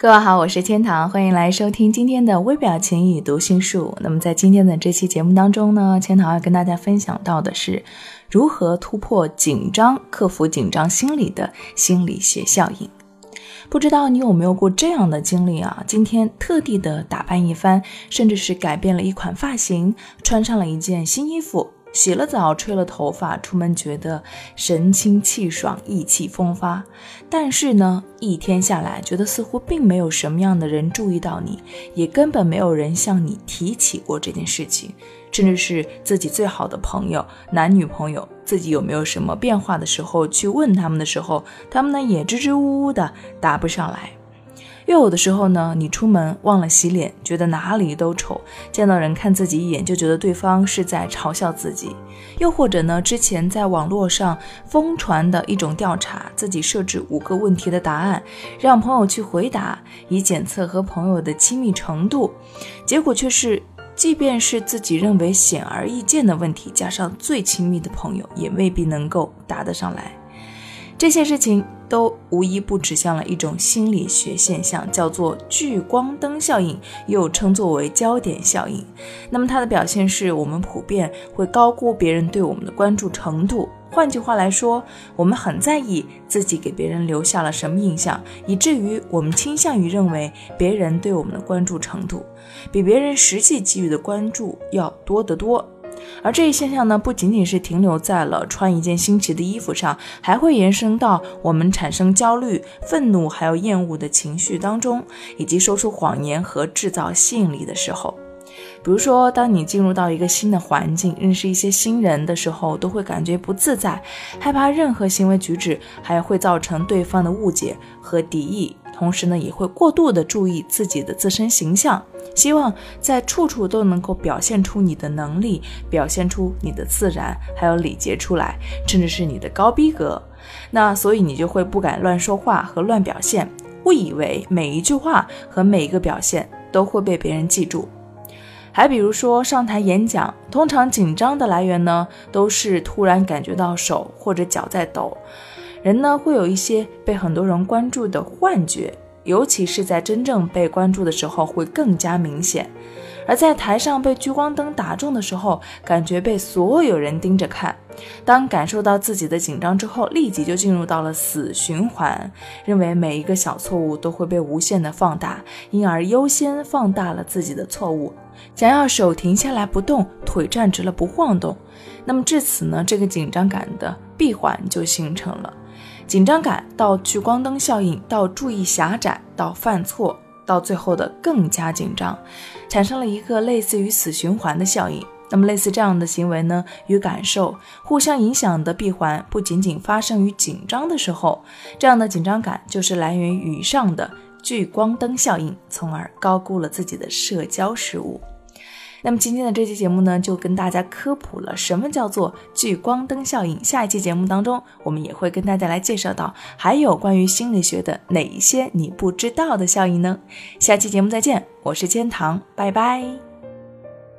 各位好，我是天堂，欢迎来收听今天的微表情与读心术。那么在今天的这期节目当中呢，天堂要跟大家分享到的是如何突破紧张、克服紧张心理的心理学效应。不知道你有没有过这样的经历啊？今天特地的打扮一番，甚至是改变了一款发型，穿上了一件新衣服。洗了澡，吹了头发，出门觉得神清气爽、意气风发。但是呢，一天下来，觉得似乎并没有什么样的人注意到你，也根本没有人向你提起过这件事情。甚至是自己最好的朋友、男女朋友，自己有没有什么变化的时候，去问他们的时候，他们呢也支支吾吾的答不上来。又有的时候呢，你出门忘了洗脸，觉得哪里都丑，见到人看自己一眼就觉得对方是在嘲笑自己。又或者呢，之前在网络上疯传的一种调查，自己设置五个问题的答案，让朋友去回答，以检测和朋友的亲密程度，结果却是，即便是自己认为显而易见的问题，加上最亲密的朋友，也未必能够答得上来。这些事情都无一不指向了一种心理学现象，叫做聚光灯效应，又称作为焦点效应。那么它的表现是我们普遍会高估别人对我们的关注程度。换句话来说，我们很在意自己给别人留下了什么印象，以至于我们倾向于认为别人对我们的关注程度比别人实际给予的关注要多得多。而这一现象呢，不仅仅是停留在了穿一件新奇的衣服上，还会延伸到我们产生焦虑、愤怒还有厌恶的情绪当中，以及说出谎言和制造吸引力的时候。比如说，当你进入到一个新的环境，认识一些新人的时候，都会感觉不自在，害怕任何行为举止还会造成对方的误解和敌意。同时呢，也会过度的注意自己的自身形象，希望在处处都能够表现出你的能力，表现出你的自然，还有礼节出来，甚至是你的高逼格。那所以你就会不敢乱说话和乱表现，误以为每一句话和每一个表现都会被别人记住。还比如说上台演讲，通常紧张的来源呢，都是突然感觉到手或者脚在抖。人呢会有一些被很多人关注的幻觉，尤其是在真正被关注的时候会更加明显。而在台上被聚光灯打中的时候，感觉被所有人盯着看。当感受到自己的紧张之后，立即就进入到了死循环，认为每一个小错误都会被无限的放大，因而优先放大了自己的错误，想要手停下来不动，腿站直了不晃动。那么至此呢，这个紧张感的闭环就形成了。紧张感到聚光灯效应，到注意狭窄，到犯错，到最后的更加紧张，产生了一个类似于死循环的效应。那么类似这样的行为呢，与感受互相影响的闭环，不仅仅发生于紧张的时候，这样的紧张感就是来源于以上的聚光灯效应，从而高估了自己的社交失误。那么今天的这期节目呢，就跟大家科普了什么叫做聚光灯效应。下一期节目当中，我们也会跟大家来介绍到还有关于心理学的哪一些你不知道的效应呢？下期节目再见，我是千堂，拜拜。